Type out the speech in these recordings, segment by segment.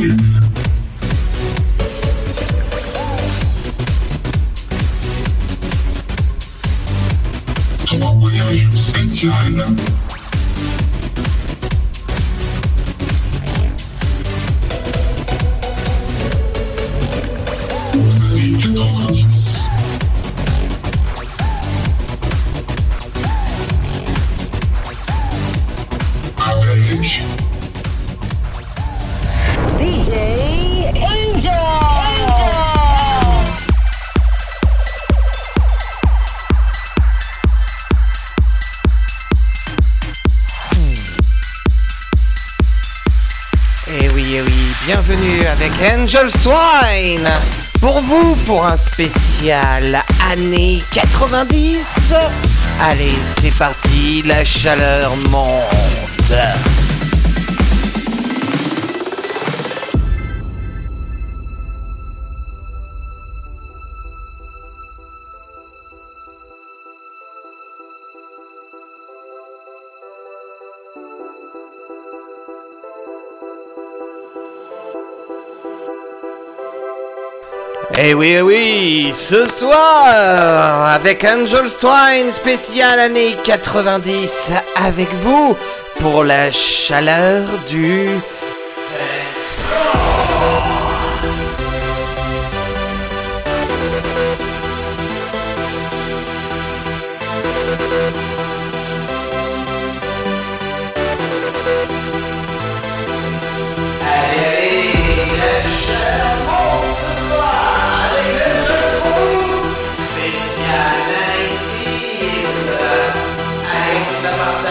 Ой. Плаваю специально. Bienvenue avec Angel Twine Pour vous, pour un spécial année 90 Allez, c'est parti, la chaleur monte Eh oui, eh oui, ce soir, avec Angel Twine spécial année 90, avec vous pour la chaleur du... We'll.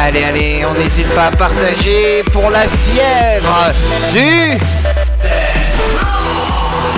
Allez, allez, on n'hésite pas à partager pour la fièvre du...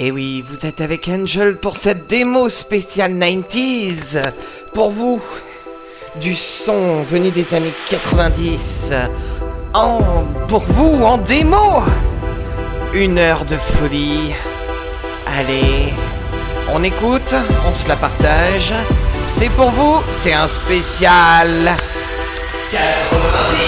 Et oui, vous êtes avec Angel pour cette démo spéciale 90s. Pour vous, du son venu des années 90. En, pour vous, en démo. Une heure de folie. Allez, on écoute, on se la partage. C'est pour vous, c'est un spécial 90.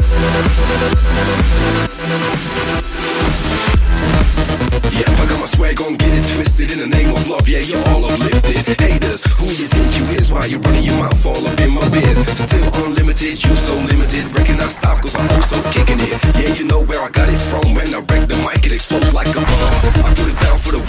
Yeah, I got my swag on, get it twisted in the name of love. Yeah, you're all uplifted. Haters, who you think you is? Why you running your mouth all up in my biz? Still unlimited, you so limited. Recognize styles, cause I'm also kicking it. Yeah, you know where I got it from. When I wreck the mic, it explodes like a bomb. I put it down for the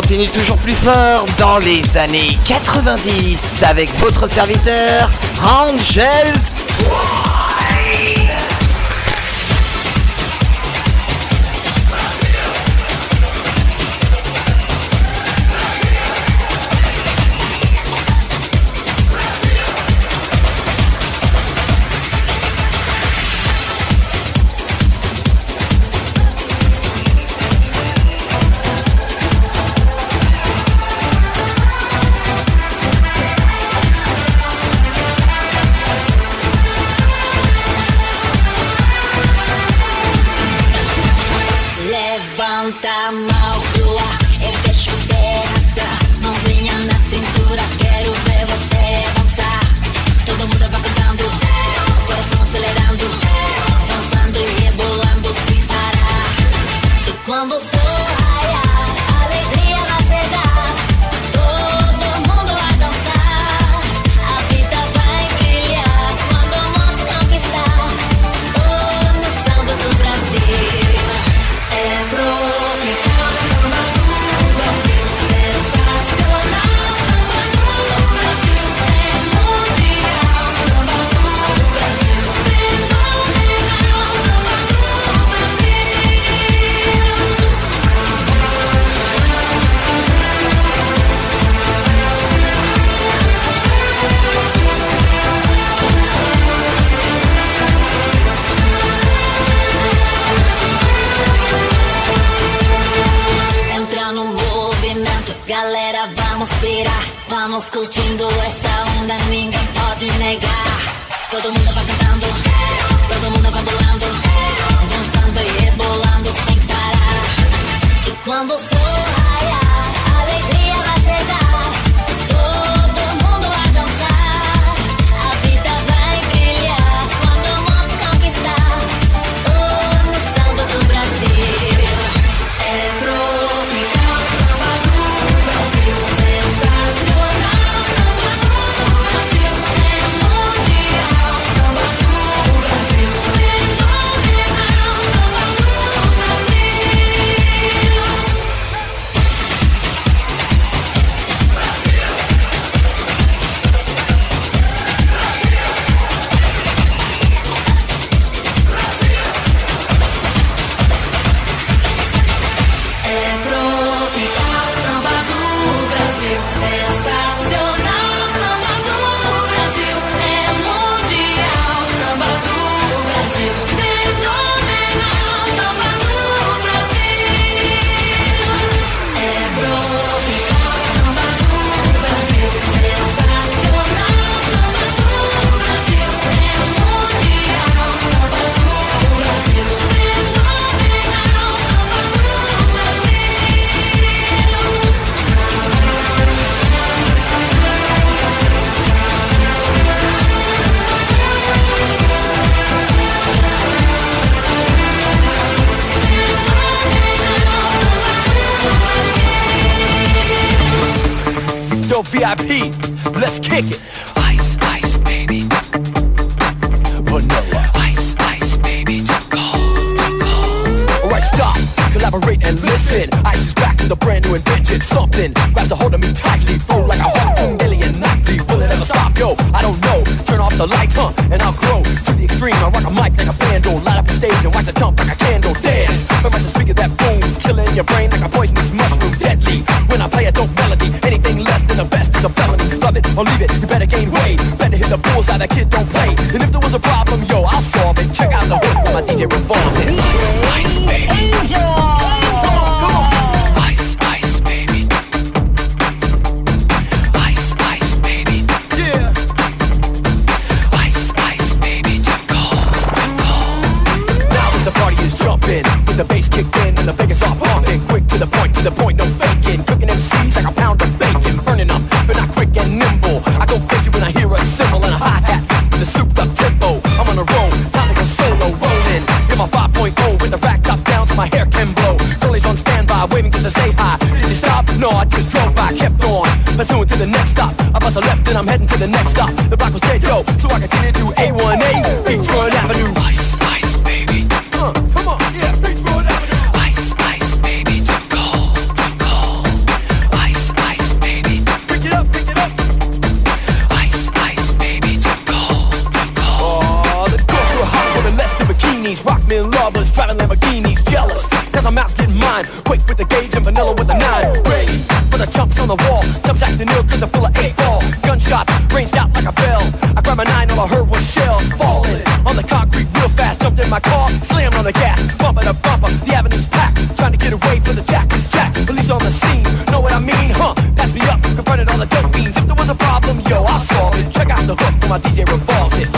continue toujours plus fort dans les années 90 avec votre serviteur Angels yo, I'll solve it. Check out the hook where my DJ revolves it. Ice, baby. Come on, come on. Ice, ice, baby. Ice, ice, baby. Yeah. Ice, ice, baby. Now that the party is jumping, with the bass kicked in and the Vegas are pumping. Quick to the point, to the point, no faking. Cooking MCs like a pound of bacon, burning them, but not quick and nimble. I go crazy when I hear a cymbal and a hi hat with a souped up tempo. I'm on a roll, time to go solo, rolling. Get my 5.0 with the rack top down so my hair can blow. Girlies on standby, waving just to say hi. Did you stop? No, I just drove by, kept on. Pursuing to the next stop. I bust a left and I'm heading to the next stop. The block was dead, yo, so I continued to A1A, and vanilla with the nine. Ready for the chumps on the wall. Chumps acting ill cause they're full of eight ball. Gunshots ranged out like a bell. I grabbed my nine, all I heard was shells falling. On the concrete real fast, jumped in my car, slammed on the gas. Bumper to bumper, the avenue's packed. Trying to get away from the jack is jack. Police on the scene, know what I mean, huh? Pass me up, confronted all the dope beans. If there was a problem, yo, I'll solve it. Check out the hook for my DJ revolves it.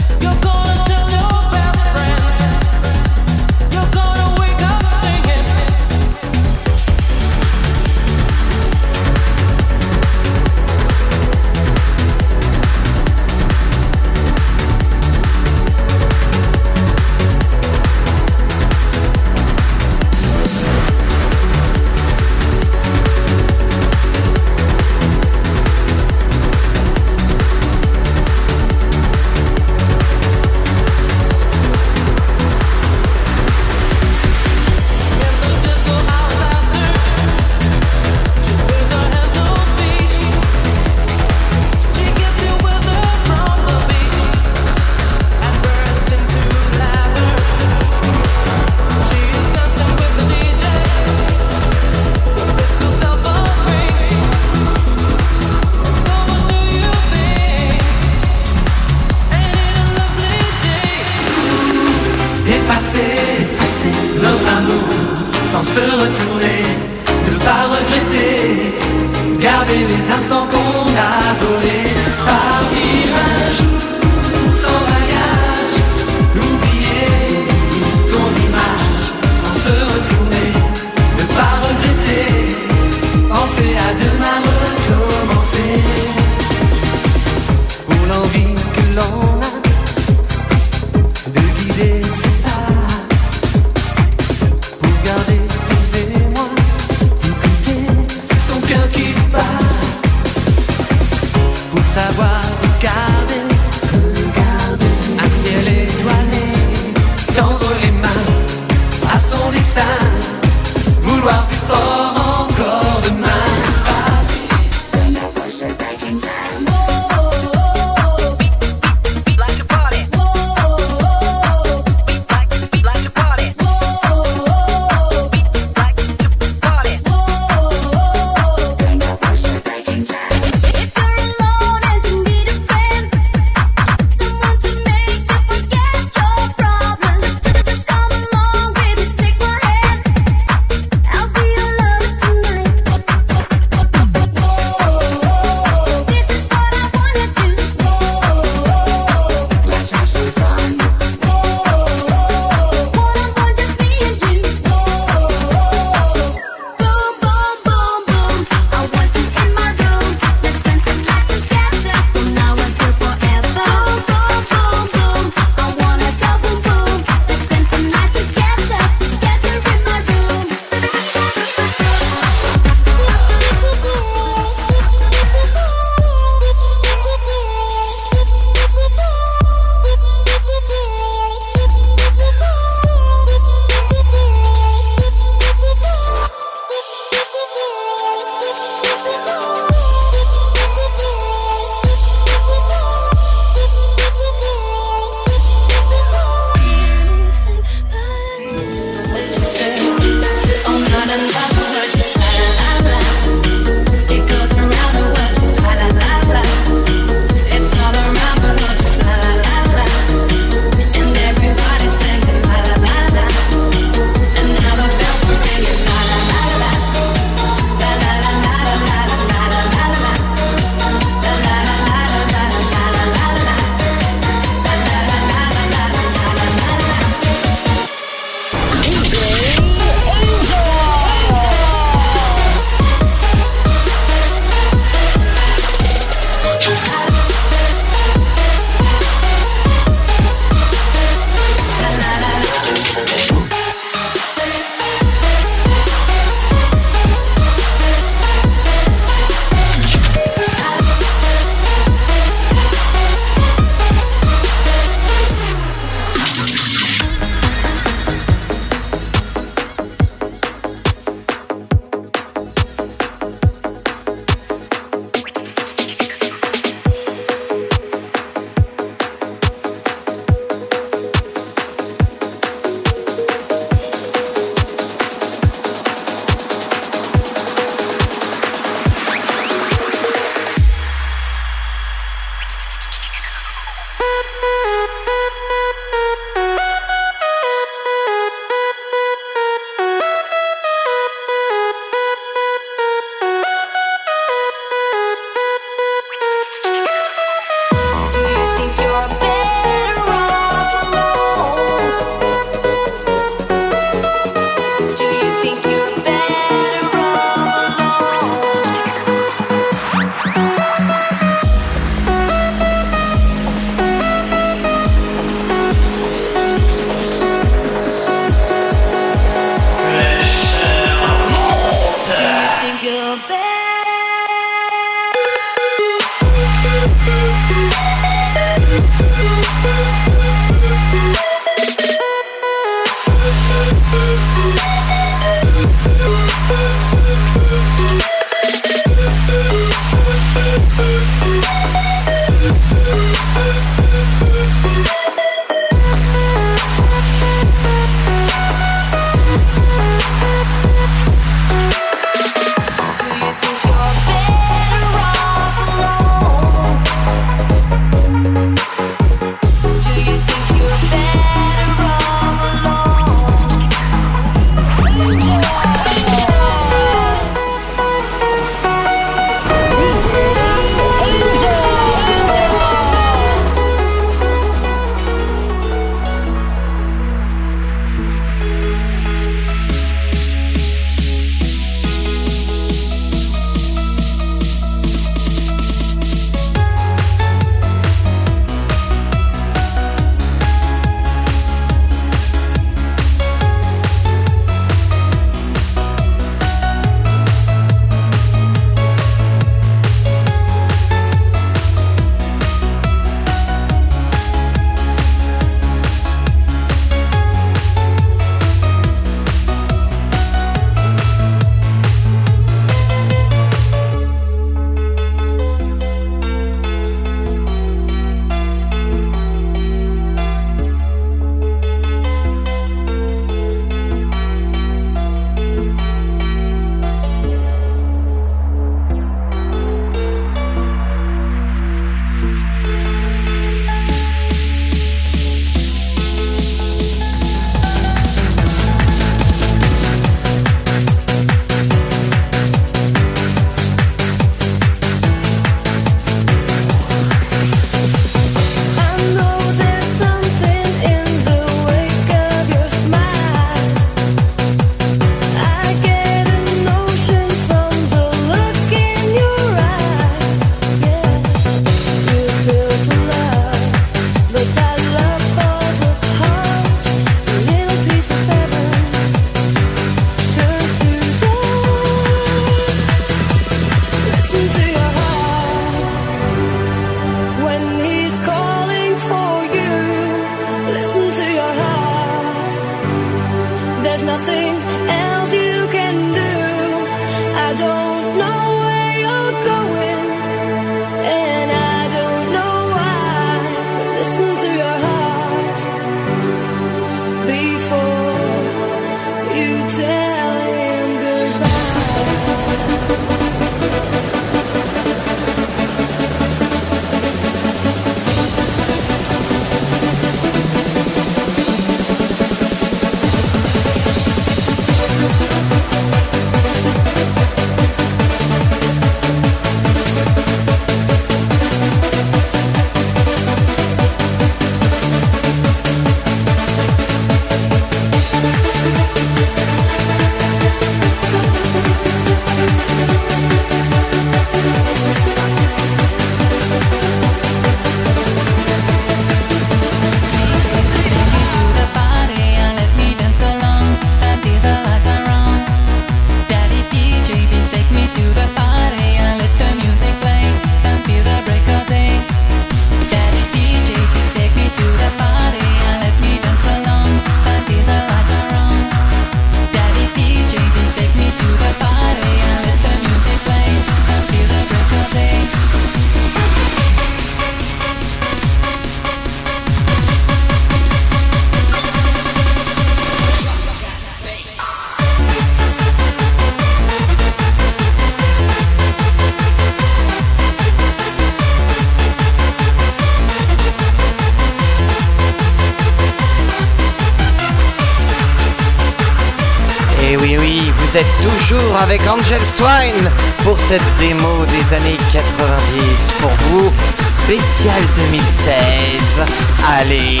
Êtes toujours avec Angel Twine pour cette démo des années 90 pour vous, spécial 2016. Allez,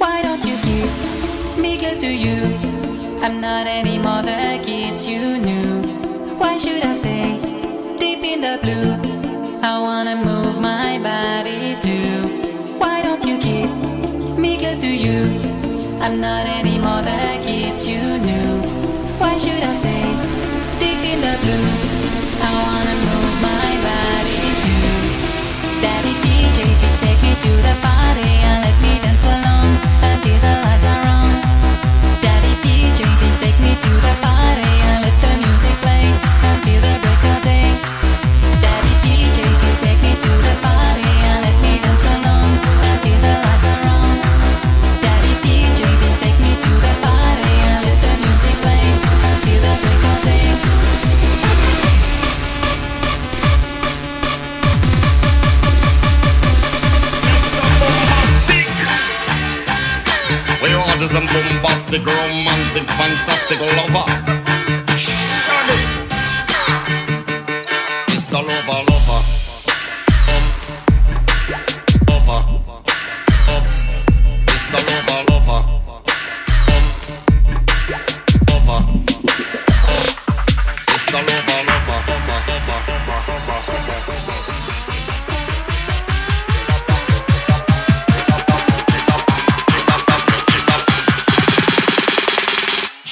Why don't you keep me close to you? I'm not anymore the kids you knew. Why should I stay deep in the blue? I wanna move my body too. Why don't you keep me close to you? I'm not anymore the kids you knew. Why should I stay deep in the blue? I wanna move my body too. Daddy DJ, please take me to the party bombastic, romantic, fantastic lover.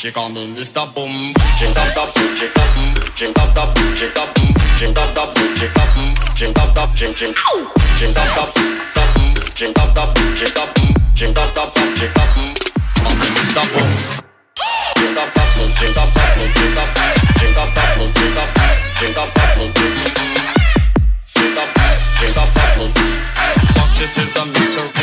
She call me Mr. Boom. She dab boom, she boom, she dab boom, she boom, she dab boom, she boom, she dab dab, she she, she dab dab, dab, she dab boom, she dab, she dab boom. she dab. Call me Mr. Boom. She dab boom, she dab, she dab, she dab boom, she boom, she dab boom, she dab, she boom. dab. Fuck, this is a boom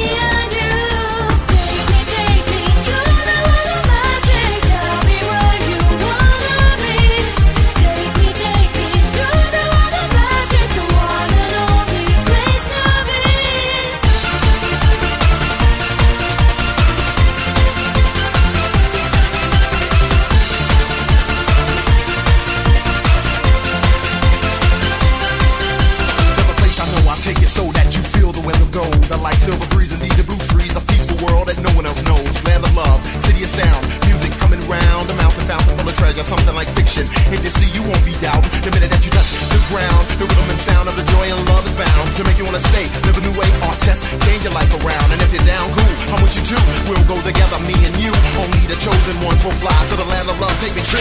like silver breeze and the blue trees, a peaceful world that no one else knows. Land of love, city of sound, music coming round, a mountain fountain full of treasure, something like fiction. If you see, you won't be doubting. The minute that you touch the ground, the rhythm and sound of the joy and love is bound to make you wanna stay, live a new way, art chest, change your life around. And if you're down, cool, I'm with you too. We'll go together, me and you. Only the chosen one will fly to the land of love. Take me to.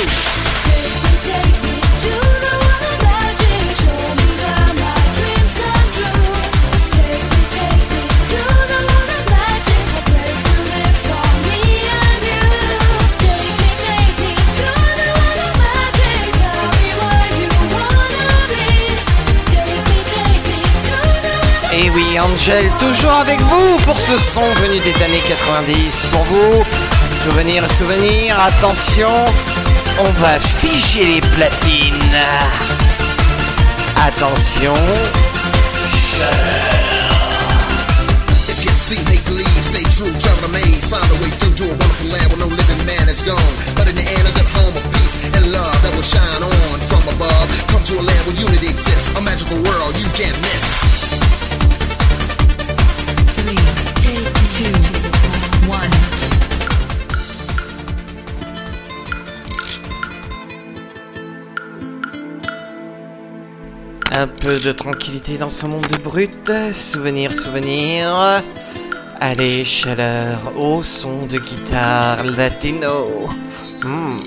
Et oui, Angel, toujours avec vous pour ce son venu des années 90. Pour vous, souvenir, souvenir, attention, on va figer les platines. Attention, If you see, make believe, stay true, travel the maze, find a way through to a wonderful land where no living man is gone. But in the end, a good home of peace and love that will shine on from above. Come to a land where unity exists, a magical world you can't miss. Un peu de tranquillité dans ce monde brut. Souvenir, souvenir. Allez, chaleur au son de guitare latino. Hmm.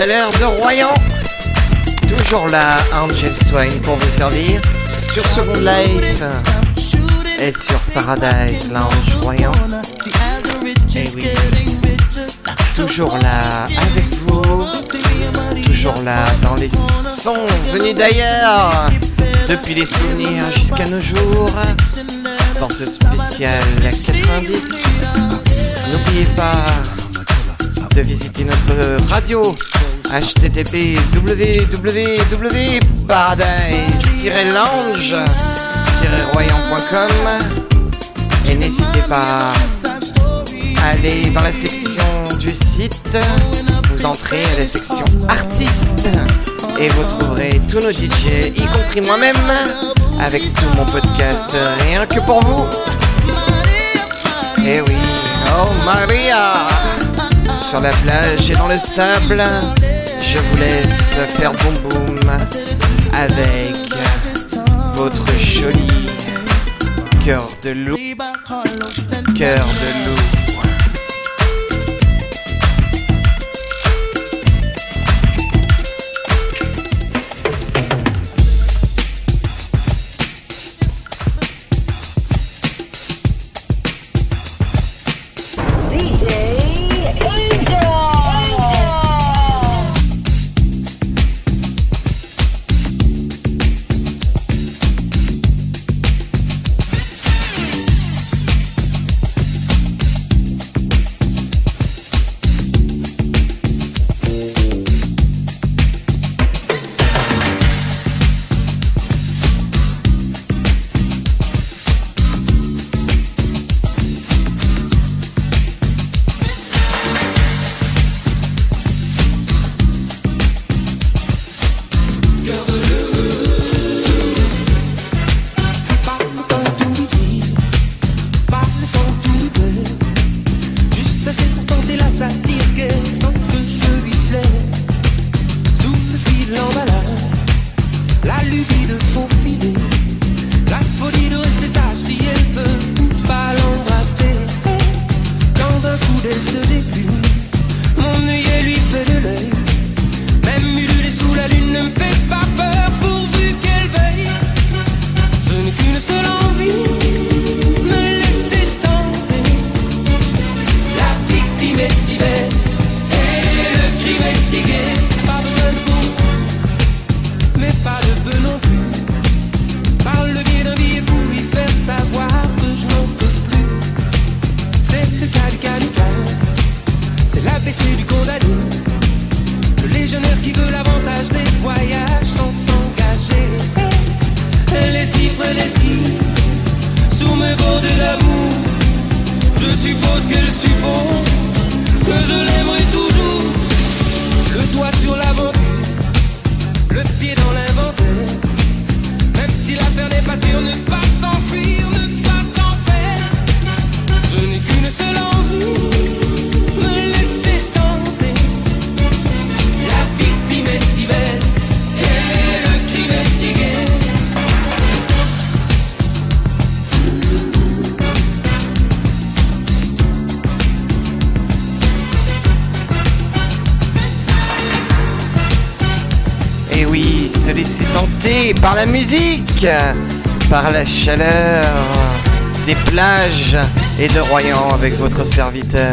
Chaleur de Royan. Toujours là, Angel Twain pour vous servir sur Second Life et sur Paradise Lounge Royan. Et oui, toujours là avec vous, toujours là dans les sons venus d'ailleurs, depuis les souvenirs jusqu'à nos jours, dans ce spécial 90. N'oubliez pas de visiter notre radio http www.paradise-lounge-royan.com et n'hésitez pas à aller dans la section du site, vous entrez à la section artistes et vous trouverez tous nos DJ, y compris moi-même, avec tout mon podcast rien que pour vous. Et oui, oh Maria Sur la plage et dans le sable, je vous laisse faire boum boum avec votre joli cœur de loup. Cœur de loup. par la musique, par la chaleur des plages et de Royan avec votre serviteur.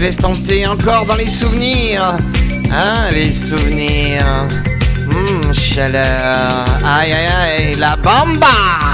se laisse tenter encore dans les souvenirs. Hein, les souvenirs. Hum, chaleur. Aïe, aïe, aïe, la bamba.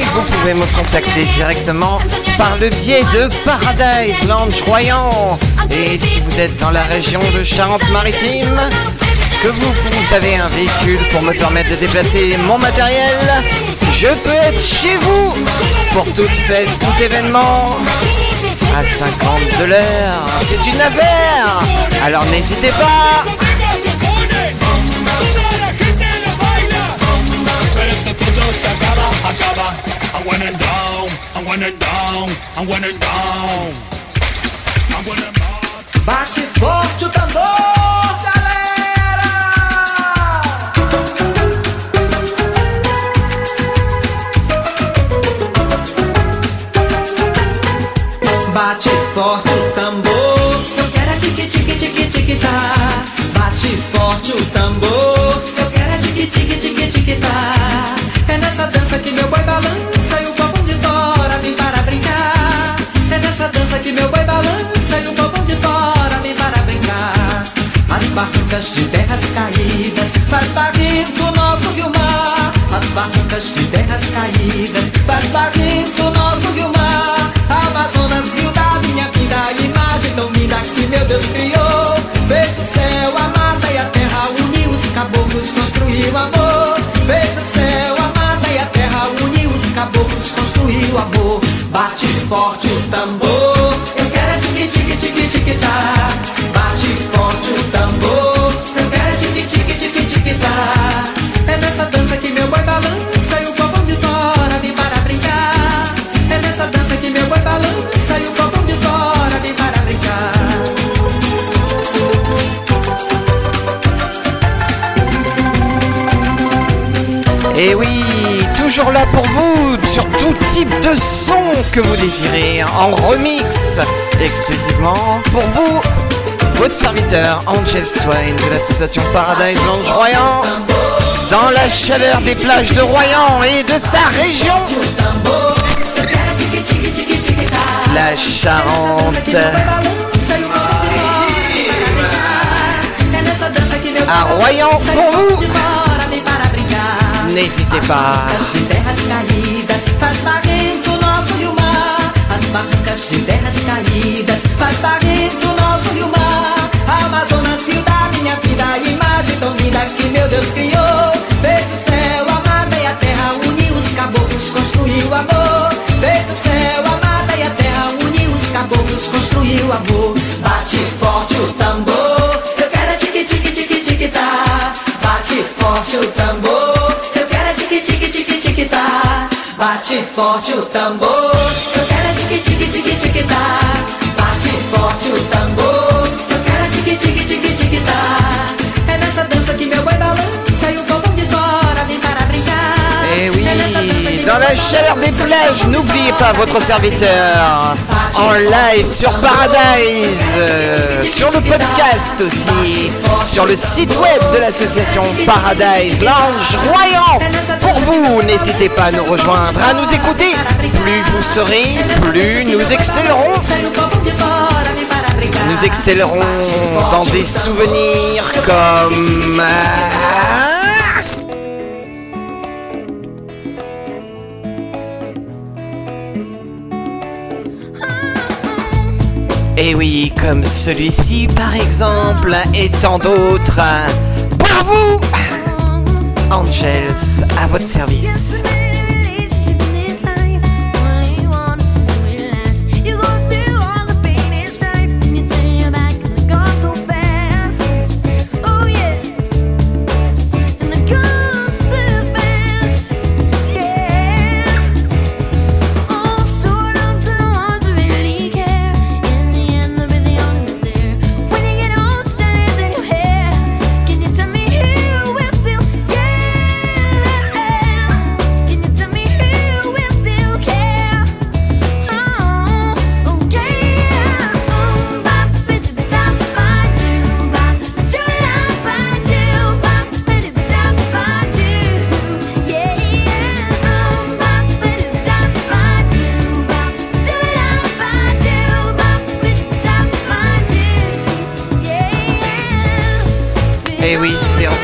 Vous pouvez me contacter directement par le biais de Paradise Lounge Royan. Et si vous êtes dans la région de Charente-Maritime, que vous, vous avez un véhicule pour me permettre de déplacer mon matériel, je peux être chez vous pour toute fête, tout événement. À 50 de l'heure, c'est une affaire. Alors n'hésitez pas. I down, I down, I down. I Bate forte o tambor, galera! Bate forte o tambor, eu quero é tique tique tique tique tá. Bate forte o tambor, eu quero é tique tique tique tique tá. É nessa dança que meu barrancas de terras caídas faz barrento nosso rio mar. As barrancas de terras caídas faz barrento nosso rio mar. Amazonas, rio da minha vida, imagem tão linda que meu Deus criou. Fez o céu, a mata e a terra, uniu os caboclos, construiu amor. Fez o céu, a mata e a terra, uniu os caboclos, construiu amor. Bate forte o tambor, Et oui, toujours là pour vous, sur tout type de son que vous désirez, en remix, exclusivement pour vous, votre serviteur Angel Twain de l'association Paradise Lounge Royan, dans la chaleur des plages de Royan et de sa région, la Charente. À Royan pour vous. N'hésitez pas. de terras caídas faz barrento o nosso rio mar. As barrancas de terras caídas faz barrento o nosso rio mar. Amazonas, da minha vida, imagem tão linda que meu Deus criou. Fez o céu, a mata e a terra, uniu os caboclos, construiu amor. Fez o céu, a mata e a terra, uniu os caboclos, construiu amor. Bate forte o tambor, eu quero é tique tique tique tique tá. Bate forte o tambor, Bate forte o tambor, eu quero é tique tique tique tique tá. Bate forte o tambor, eu quero é tique tique tique tique tá. É nessa dança que meu boi balança e o copão de tora vem para brincar. Et oui, dans la chaleur des plages, n'oubliez pas votre serviteur en live sur Paradise, euh, sur le podcast aussi, sur le site web de l'association Paradise Lounge Royan. Vous, n'hésitez pas à nous rejoindre, à nous écouter. Plus vous serez, plus nous excellerons. Nous excellerons dans des souvenirs comme... Et oui, comme celui-ci par exemple, et tant d'autres. Pour vous, Angels, à votre service.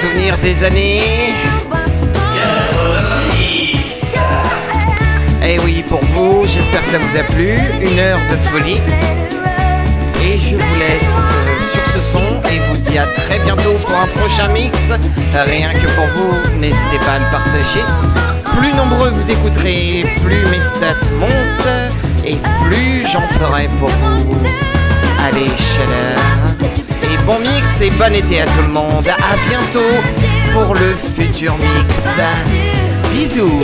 Souvenir des années. pour vous. J'espère que ça vous a plu. Une heure de folie. Et je vous laisse euh, sur ce son et vous dis à très bientôt pour un prochain mix. Rien que pour vous, n'hésitez pas à le partager. Plus nombreux vous écouterez, plus mes stats montent et plus j'en ferai pour vous. Allez, chaleur. Bon mix et bon été à tout le monde. À bientôt pour le futur mix. Bisous.